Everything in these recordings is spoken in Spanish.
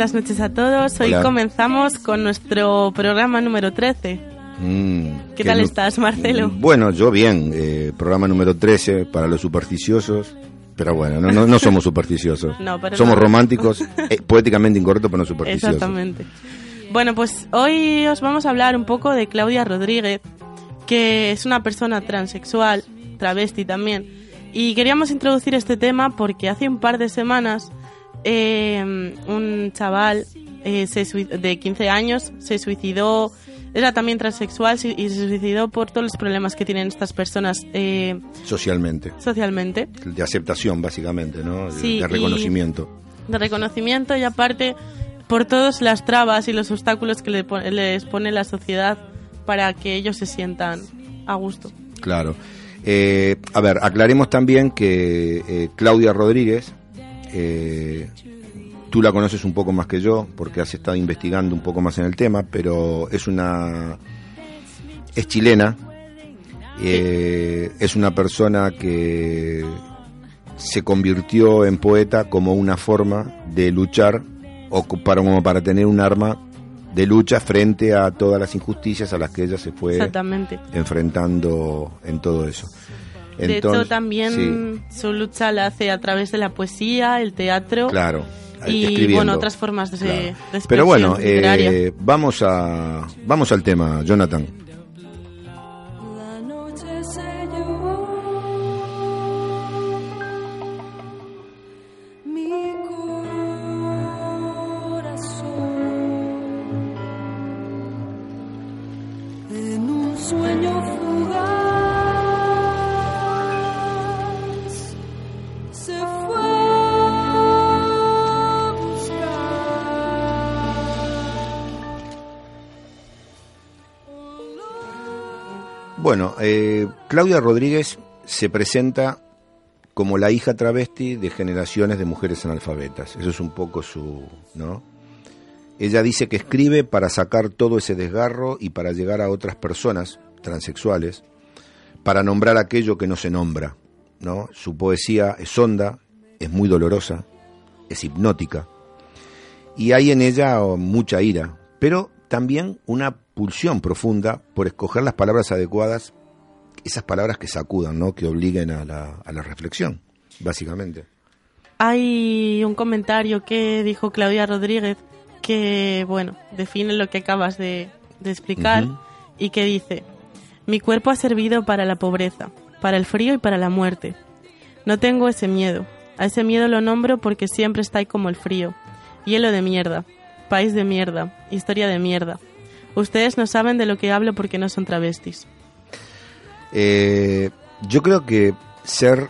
buenas noches a todos. Hoy Hola. comenzamos con nuestro programa número 13. Mm, ¿Qué tal no- estás, Marcelo? Mm, Bueno, yo bien. eh, programa número 13 para los supersticiosos. Pero bueno, no, no, no somos supersticiosos. No, pero somos no. románticos, eh, poéticamente incorrectos, pero no supersticiosos. Exactamente. Bueno, pues hoy os vamos a hablar un poco de Claudia Rodríguez, que es una persona transexual, travesti también. Y queríamos introducir este tema porque hace un par de semanas eh, un chaval eh, se de 15 años se suicidó, era también transexual y se suicidó por todos los problemas que tienen estas personas eh, Socialmente. socialmente. De aceptación, básicamente, ¿no? De, Sí, de y- reconocimiento. de reconocimiento y aparte por todas las trabas y los obstáculos que le pon- les pone la sociedad para que ellos se sientan a gusto. Claro. Eh, a ver, aclaremos también que eh, Claudia Rodríguez, eh, tú la conoces un poco más que yo, porque has estado investigando un poco más en el tema, pero es una. es chilena, eh, es una persona que se convirtió en poeta como una forma de luchar o para, como para tener un arma de lucha frente a todas las injusticias a las que ella se fue enfrentando en todo eso. De hecho, también su lucha la hace a través de la poesía, el teatro claro, y escribiendo. bueno, otras formas de, Claro. de expresión Pero bueno, eh, vamos a vamos al tema, Jonathan. Bueno, eh, Claudia Rodríguez se presenta como la hija travesti de generaciones de mujeres analfabetas. Eso es un poco su, ¿no? Ella dice que escribe para sacar todo ese desgarro y para llegar a otras personas transexuales, para nombrar aquello que no se nombra, ¿no? Su poesía es honda, es muy dolorosa, es hipnótica y hay en ella mucha ira, pero también una pulsión profunda por escoger las palabras adecuadas, esas palabras que sacudan, ¿no? que obliguen a la, a la reflexión, básicamente. Hay un comentario que dijo Claudia Rodríguez que, bueno, define lo que acabas de, de explicar y que dice, mi cuerpo ha servido para la pobreza, para el frío y para la muerte. No tengo ese miedo. A ese miedo lo nombro porque siempre está ahí como el frío. Hielo de mierda, país de mierda, historia de mierda. Ustedes no saben de lo que hablo porque no son travestis. Eh, yo creo que ser,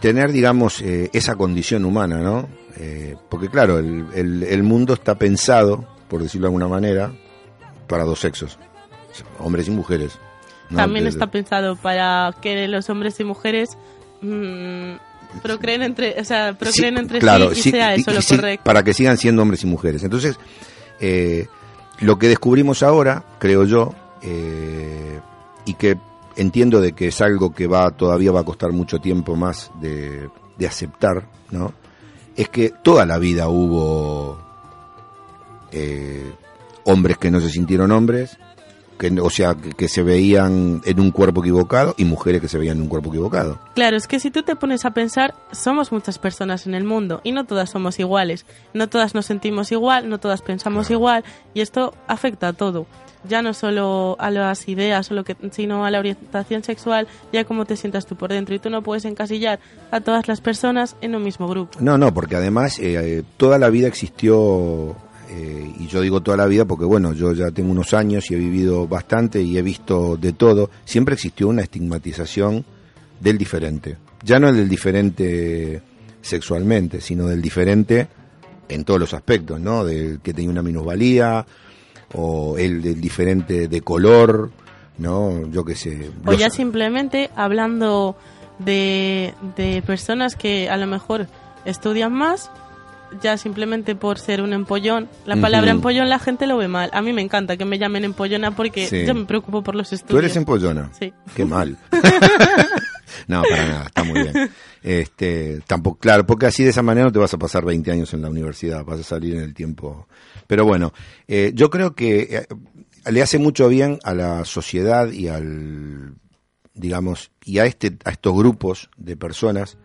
tener, digamos, eh, esa condición humana, ¿no? Eh, porque claro, el, el- el mundo está pensado, por decirlo de alguna manera, para dos sexos, hombres y mujeres. ¿no? También está pensado para que los hombres y mujeres mm, procreen entre, o sea, procreen Sí, entre claro, sí y sí, sea eso y lo sí, correcto. Para que sigan siendo hombres y mujeres. Entonces, eh, lo que descubrimos ahora, creo yo, eh, y que entiendo de que es algo que va todavía va a costar mucho tiempo más de, de aceptar, ¿no? Es que toda la vida hubo eh, hombres que no se sintieron hombres, que, o sea, que, que se veían en un cuerpo equivocado y mujeres que se veían en un cuerpo equivocado. Claro, es que si tú te pones a pensar, somos muchas personas en el mundo y no todas somos iguales. No todas nos sentimos igual, no todas pensamos igual y esto afecta a todo. Ya no solo a las ideas, o lo que, sino a la orientación sexual y a cómo te sientas tú por dentro. Y tú no puedes encasillar a todas las personas en un mismo grupo. No, no, porque además eh, eh, toda la vida existió, eh, y yo digo toda la vida porque bueno, yo ya tengo unos años y he vivido bastante y he visto de todo, siempre existió una estigmatización del diferente. Ya no del diferente sexualmente, sino del diferente en todos los aspectos, ¿no? Del que tenía una minusvalía, o el del diferente de color, ¿no? Yo qué sé. O los- ya simplemente hablando de, de personas que a lo mejor estudian más, ya simplemente por ser un empollón. La palabra empollón la gente lo ve mal. A mí me encanta que me llamen empollona porque Sí. yo me preocupo por los estudios. Tú eres empollona. Sí. Qué mal. no, para nada, está muy bien. Este, tampoco, claro, porque así de esa manera no te vas a pasar 20 años en la universidad, vas a salir en el tiempo. Pero bueno, eh, yo creo que eh, le hace mucho bien a la sociedad y al, digamos, y a este, a estos grupos de personas,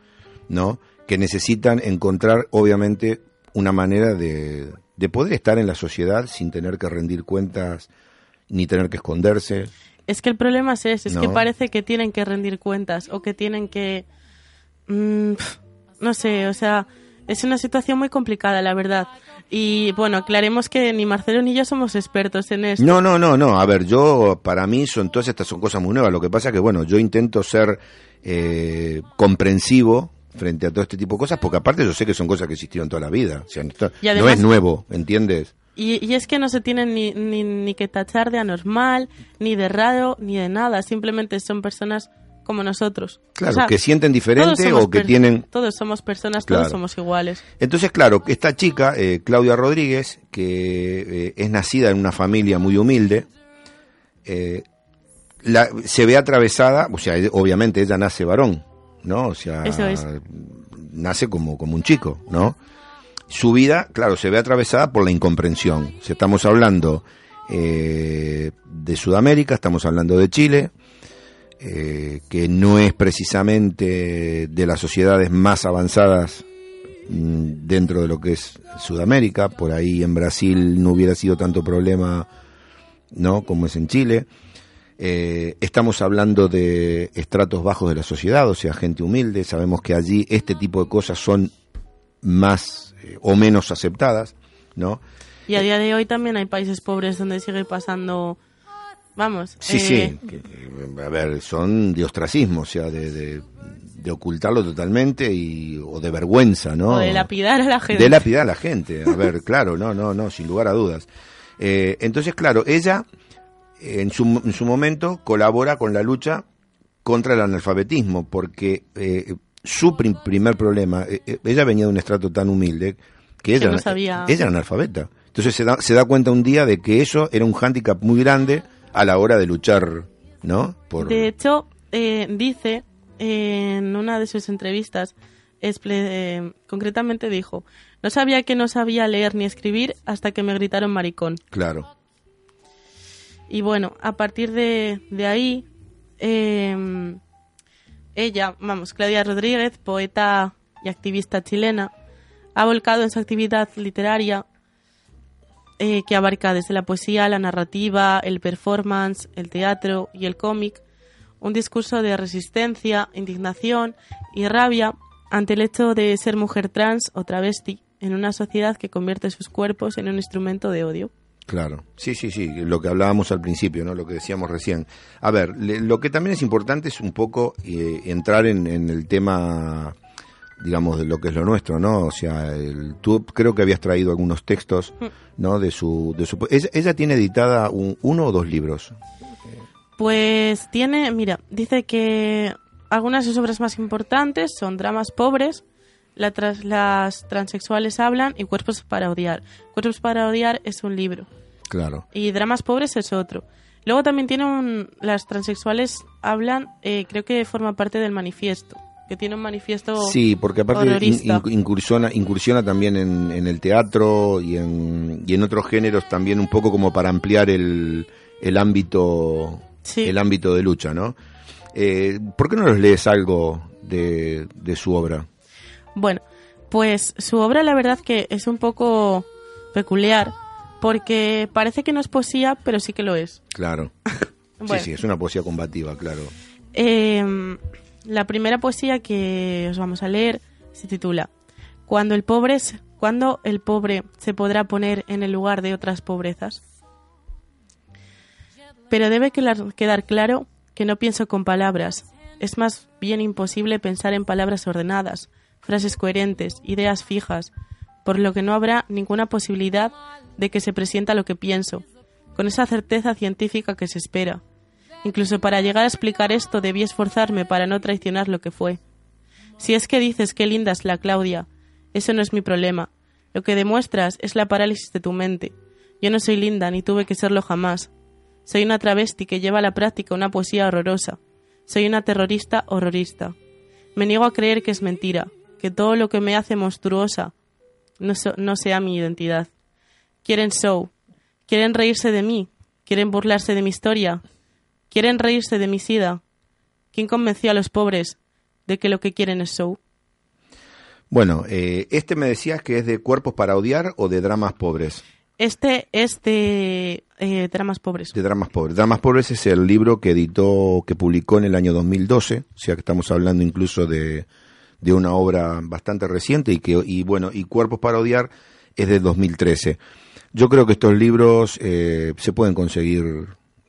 ¿no? Que necesitan encontrar, obviamente, una manera de, de poder estar en la sociedad sin tener que rendir cuentas ni tener que esconderse. Es que el problema es ese, es que parece que tienen que rendir cuentas o que tienen que... mm, no sé, o sea, es una situación muy complicada, la verdad. Y bueno, aclaremos que ni Marcelo ni yo somos expertos en esto. No, no, no, no. A ver, yo, para mí, son todas estas son cosas muy nuevas. Lo que pasa es que, bueno, yo intento ser eh, comprensivo frente a todo este tipo de cosas, porque aparte yo sé que son cosas que existieron toda la vida. O sea, no, es nuevo, ¿entiendes? Y, y es que no se tienen ni, ni, ni que tachar de anormal, ni de raro, ni de nada. Simplemente son personas como nosotros. Claro, O sea, que sienten diferente o que tienen... Todos somos personas, Claro. todos somos iguales. Entonces, claro, esta chica, eh, Claudia Rodríguez, que eh, es nacida en una familia muy humilde, eh, la- se ve atravesada, o sea, obviamente ella nace varón, ¿no? O sea, Eso es. nace como, como un chico, ¿no? Su vida, claro, se ve atravesada por la incomprensión. Si estamos hablando eh, de Sudamérica, estamos hablando de Chile, eh, que no es precisamente de las sociedades más avanzadas mm, dentro de lo que es Sudamérica. Por ahí en Brasil no hubiera sido tanto problema, ¿no? Como es en Chile. Eh, estamos hablando de estratos bajos de la sociedad, o sea, gente humilde. Sabemos que allí este tipo de cosas son más eh, o menos aceptadas, ¿no? Y a día de hoy también hay países pobres donde sigue pasando, vamos, Sí, eh, sí. que, a ver, son de ostracismo, o sea, de, de, de ocultarlo totalmente y, o de vergüenza, ¿no? o de lapidar a la gente. De lapidar a la gente. A ver, claro, no, no, no, sin lugar a dudas. Eh, entonces, claro, ella eh, en su, en su momento colabora con la lucha contra el analfabetismo, porque eh, su prim- primer problema, eh, eh, ella venía de un estrato tan humilde que ella, no sabía. ella era analfabeta. Entonces se da, se da cuenta un día de que eso era un hándicap muy grande a la hora de luchar, ¿no? Por, De hecho, eh, dice en una de sus entrevistas, concretamente dijo, no sabía que no sabía leer ni escribir hasta que me gritaron maricón. Claro, Y bueno, a partir de, ahí, eh, ella, vamos, Claudia Rodríguez, poeta y activista chilena, ha volcado en su actividad literaria eh, que abarca desde la poesía, la narrativa, el performance, el teatro y el cómic, un discurso de resistencia, indignación y rabia ante el hecho de ser mujer trans o travesti en una sociedad que convierte sus cuerpos en un instrumento de odio. Claro, sí, sí, sí, lo que hablábamos al principio, ¿no? Lo que decíamos recién. A ver, le- lo que también es importante es un poco eh, entrar en, en el tema, digamos, de lo que es lo nuestro, ¿no? O sea, el- tú creo que habías traído algunos textos, ¿no? De su, de su, ella, ella tiene editada un- uno o dos libros. Pues tiene, mira, dice que algunas de sus obras más importantes son Dramas Pobres, la tras- las transexuales hablan y Cuerpos para odiar. Cuerpos para odiar es un libro Claro, y Dramas Pobres es otro. Luego también tiene un, las transexuales hablan, eh, creo que forma parte del manifiesto, que tiene un manifiesto sí, porque aparte in- incursiona, incursiona también en, en el teatro y en, y en otros géneros también un poco como para ampliar el, el ámbito Sí. el ámbito de lucha, ¿no? Eh, ¿Por qué no nos lees algo de, de su obra? Bueno, pues su obra la verdad que es un poco peculiar porque parece que no es poesía, pero sí que lo es. Claro. Bueno. Sí, sí, es una poesía combativa, claro. Eh, la primera poesía que os vamos a leer se titula Cuando el pobre se- cuando el pobre se podrá poner en el lugar de otras pobrezas. Pero debe quedar quedar claro que no pienso con palabras. Es más bien imposible pensar en palabras ordenadas, frases coherentes, ideas fijas, por lo que no habrá ninguna posibilidad de que se presienta lo que pienso, con esa certeza científica que se espera. Incluso para llegar a explicar esto debí esforzarme para no traicionar lo que fue. Si es que dices qué linda es la Claudia, eso no es mi problema. Lo que demuestras es la parálisis de tu mente. Yo no soy linda ni tuve que serlo jamás. Soy una travesti que lleva a la práctica una poesía horrorosa. Soy una terrorista horrorista. Me niego a creer que es mentira, que todo lo que me hace monstruosa no, no sea mi identidad. Quieren show, quieren reírse de mí, quieren burlarse de mi historia, quieren reírse de mi sida. ¿Quién convenció a los pobres de que lo que quieren es show? Bueno, eh, este me decías que es de Cuerpos para Odiar o de Dramas Pobres. Este es de eh, dramas pobres. De Dramas Pobres. Dramas Pobres es el libro que editó, que publicó en el año 2012, o sea que estamos hablando incluso de, de una obra bastante reciente y que, y bueno, y Cuerpos para Odiar es de 2013. Yo creo que estos libros eh, se pueden conseguir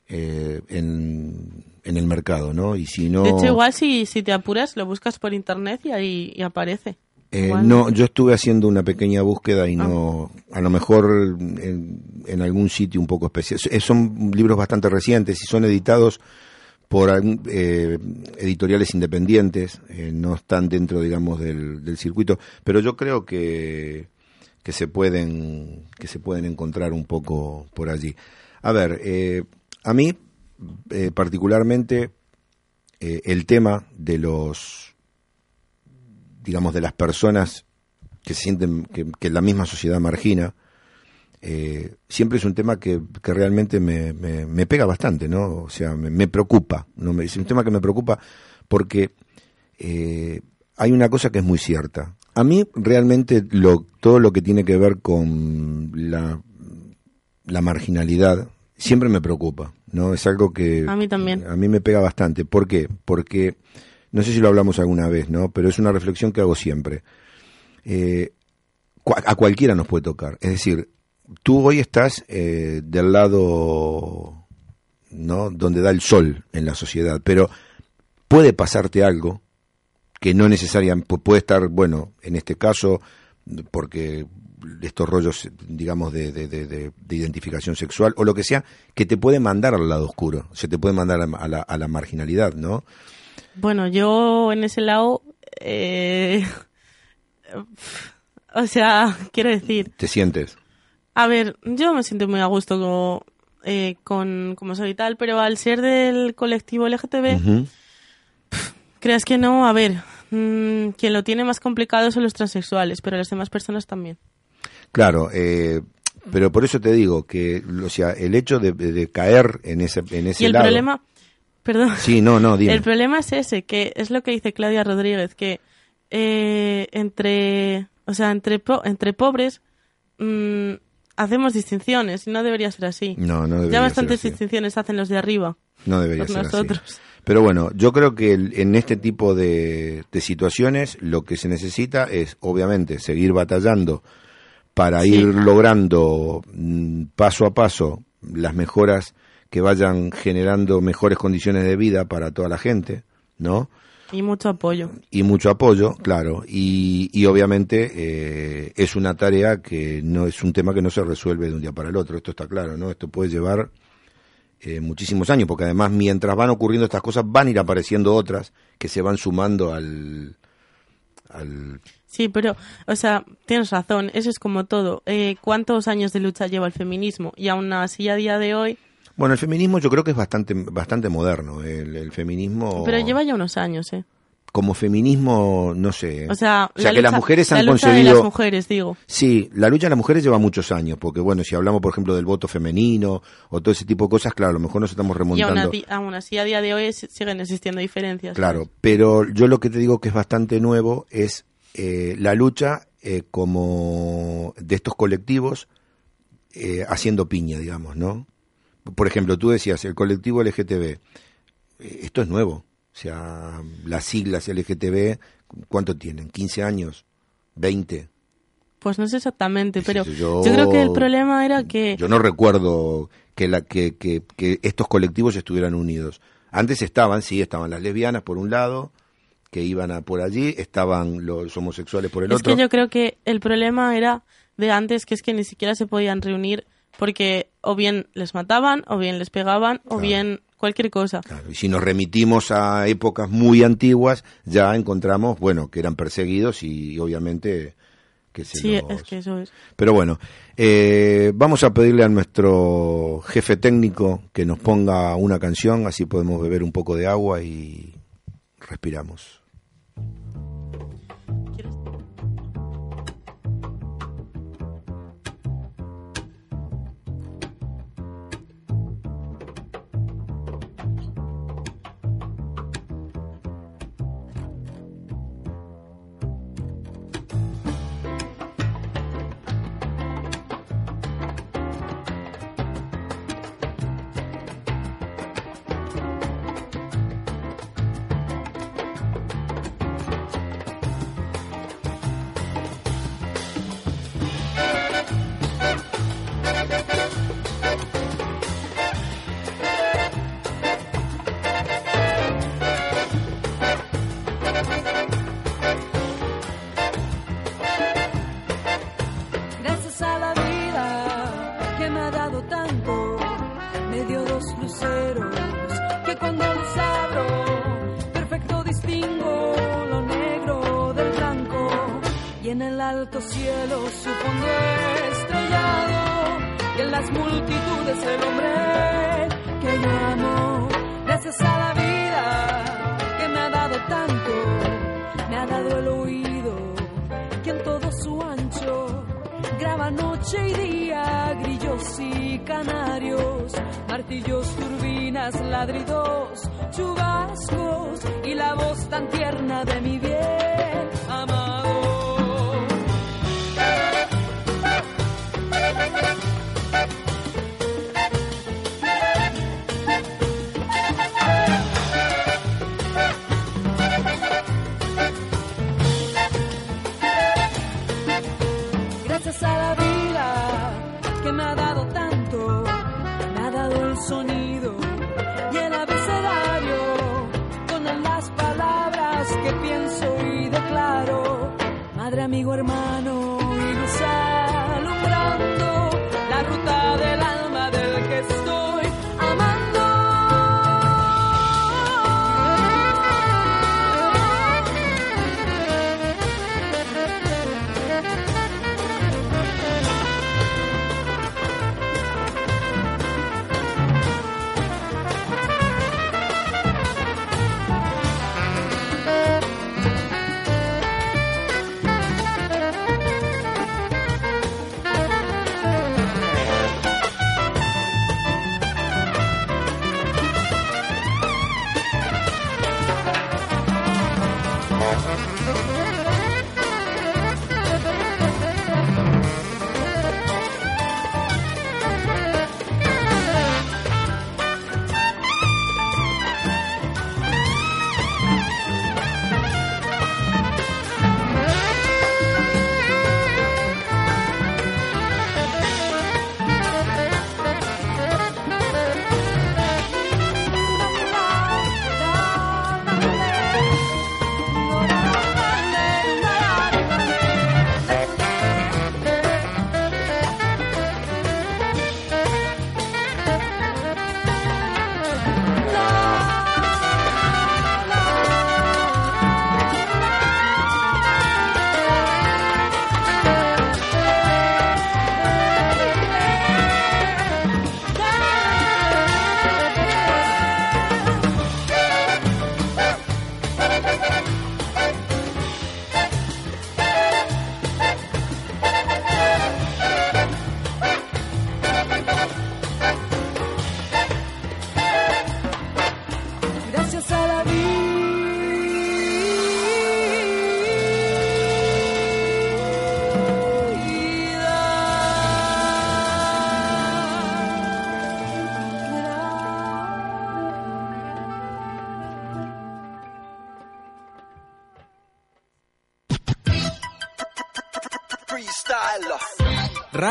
eh, en, en el mercado, ¿no? Y si no... De hecho, igual si, si te apuras, lo buscas por internet y ahí y aparece. Eh, no, yo estuve haciendo una pequeña búsqueda y no, a lo mejor en, en algún sitio un poco especial. Eh, Son libros bastante recientes y son editados por eh, editoriales independientes, eh, no están dentro, digamos, del, del circuito, pero yo creo que, que se pueden que se pueden encontrar un poco por allí. A ver, eh, a mí eh, particularmente eh, el tema de los digamos, de las personas que sienten que, la misma sociedad margina, siempre es un tema que, que realmente me, me, pega bastante, ¿no? O sea, me, me preocupa, ¿no? Es un tema que me preocupa porque hay una cosa que es muy cierta. A mí realmente lo, todo lo que tiene que ver con la, la marginalidad siempre me preocupa, ¿no? Es algo que A mí también. a mí me pega bastante. ¿Por qué? Porque no sé si lo hablamos alguna vez, ¿no? Pero es una reflexión que hago siempre. Eh, a cualquiera nos puede tocar. Es decir, tú hoy estás eh, del lado, ¿no? Donde da el sol en la sociedad, pero puede pasarte algo que no necesariamente pu- puede estar, bueno, en este caso, porque estos rollos, digamos, de, de- de- de- de identificación sexual o lo que sea, que te puede mandar al lado oscuro, se te puede mandar a, la, a la marginalidad, ¿no? Bueno, yo en ese lado, eh, o sea, quiero decir, Te sientes. a ver, yo me siento muy a gusto como, eh, con como soy y tal, pero al ser del colectivo LGTB. Creas que no, a ver, mm, quien lo tiene más complicado son los transexuales, pero las demás personas también. Claro, eh, pero por eso te digo que, o sea, el hecho de, de- de caer en ese, en ese Y el lado. problema, perdón, Sí, no, no, dime. el problema es ese, que es lo que dice Claudia Rodríguez, que eh, entre, o sea, entre, po- entre pobres mm, hacemos distinciones y no debería ser así. No, no debería ya bastantes ser así. distinciones hacen los de arriba. No debería por ser así. Pero bueno, yo creo que en este tipo de, de situaciones lo que se necesita es, obviamente, seguir batallando para Sí. ir logrando mm, paso a paso las mejoras que vayan generando mejores condiciones de vida para toda la gente, ¿no? Y mucho apoyo. y mucho apoyo, claro, y, y obviamente eh, es una tarea que no es un tema que no se resuelve de un día para el otro, esto está claro, ¿no? Esto puede llevar eh, muchísimos años, porque además mientras van ocurriendo estas cosas van a ir apareciendo otras que se van sumando al... al Sí, pero, o sea, tienes razón, eso es como todo. Eh, ¿Cuántos años de lucha lleva el feminismo? Y aún así, a día de hoy, bueno, el feminismo yo creo que es bastante bastante moderno, el, el feminismo... pero lleva ya unos años, ¿eh? Como feminismo, no sé. O sea, o sea la que las lucha- mujeres la han lucha de las mujeres, digo. Sí, la lucha de las mujeres lleva muchos años, porque bueno, si hablamos por ejemplo del voto femenino o todo ese tipo de cosas, claro, a lo mejor nos estamos Y remontando. así, aún así, a día de hoy siguen existiendo diferencias. Claro, ¿sabes? pero yo lo que te digo que es bastante nuevo es eh, la lucha eh, como de estos colectivos eh, haciendo piña, digamos, ¿no? Por ejemplo, tú decías, el colectivo LGTB, eh, esto es nuevo, o sea, las siglas LGTB, ¿cuánto tienen? ¿15 años? ¿20? Pues no sé exactamente, pero yo... yo- creo que el problema era que... Yo no recuerdo que, la, que, que, que estos colectivos estuvieran unidos. Antes estaban, sí, estaban las lesbianas por un lado, que iban a por allí, estaban los homosexuales por el es otro. que yo creo que el problema era de antes, que es que ni siquiera se podían reunir porque o bien les mataban, o bien les pegaban, o Claro. bien cualquier cosa. Claro, y si nos remitimos a épocas muy antiguas, ya encontramos, bueno, que eran perseguidos y, obviamente que se Sí, los- es que eso es. Pero bueno, eh, vamos a pedirle a nuestro jefe técnico que nos ponga una canción, así podemos beber un poco de agua y respiramos. Alto cielo su fondo estrellado y en las multitudes el hombre que yo amo. Gracias a la vida que me ha dado tanto, me ha dado el oído que en todo su ancho graba noche y día grillos y canarios, martillos, turbinas, ladridos, chubascos y la voz tan tierna de mi bien amado. Sonido y el abecedario con las palabras que pienso y declaro. Madre, amigo, hermano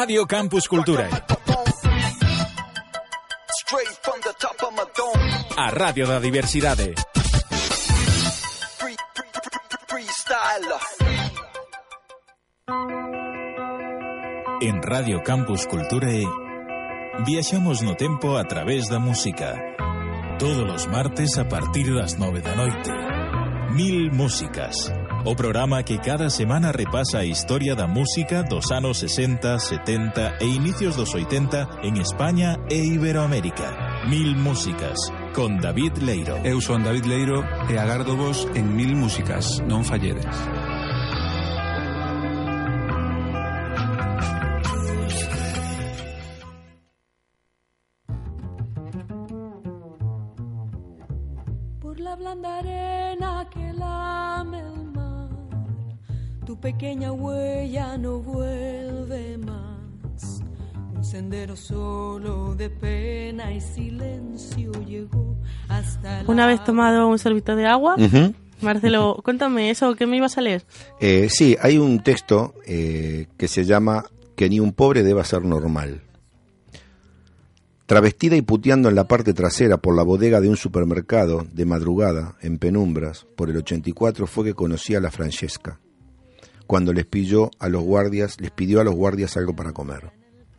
Radio Campus Cultura. A Radio da Diversidade. En Radio Campus Culturae viaxamos no tempo a través da música. Todos os martes a partir das nove da noite. Mil músicas, O programa que cada semana repasa a historia da música dos anos 60, 70 e inicios dos 80 en España e Iberoamérica. Mil Músicas, con David Leiro. Eu son David Leiro e agardo vos en Mil Músicas, non falledes. Por la blanda arena que lame el tu pequeña huella no vuelve más. Un sendero solo de pena y silencio llegó hasta la Una vez tomado un sorbito de agua. Marcelo, cuéntame eso, ¿qué me ibas a leer? Eh, sí, hay un texto eh, que se llama Que ni un pobre deba ser normal. Travestida y puteando en la parte trasera por la bodega de un supermercado, de madrugada, en penumbras, por el 84 fue que conocí a la Francesca. Cuando les pidió a los guardias, les pidió a los guardias algo para comer.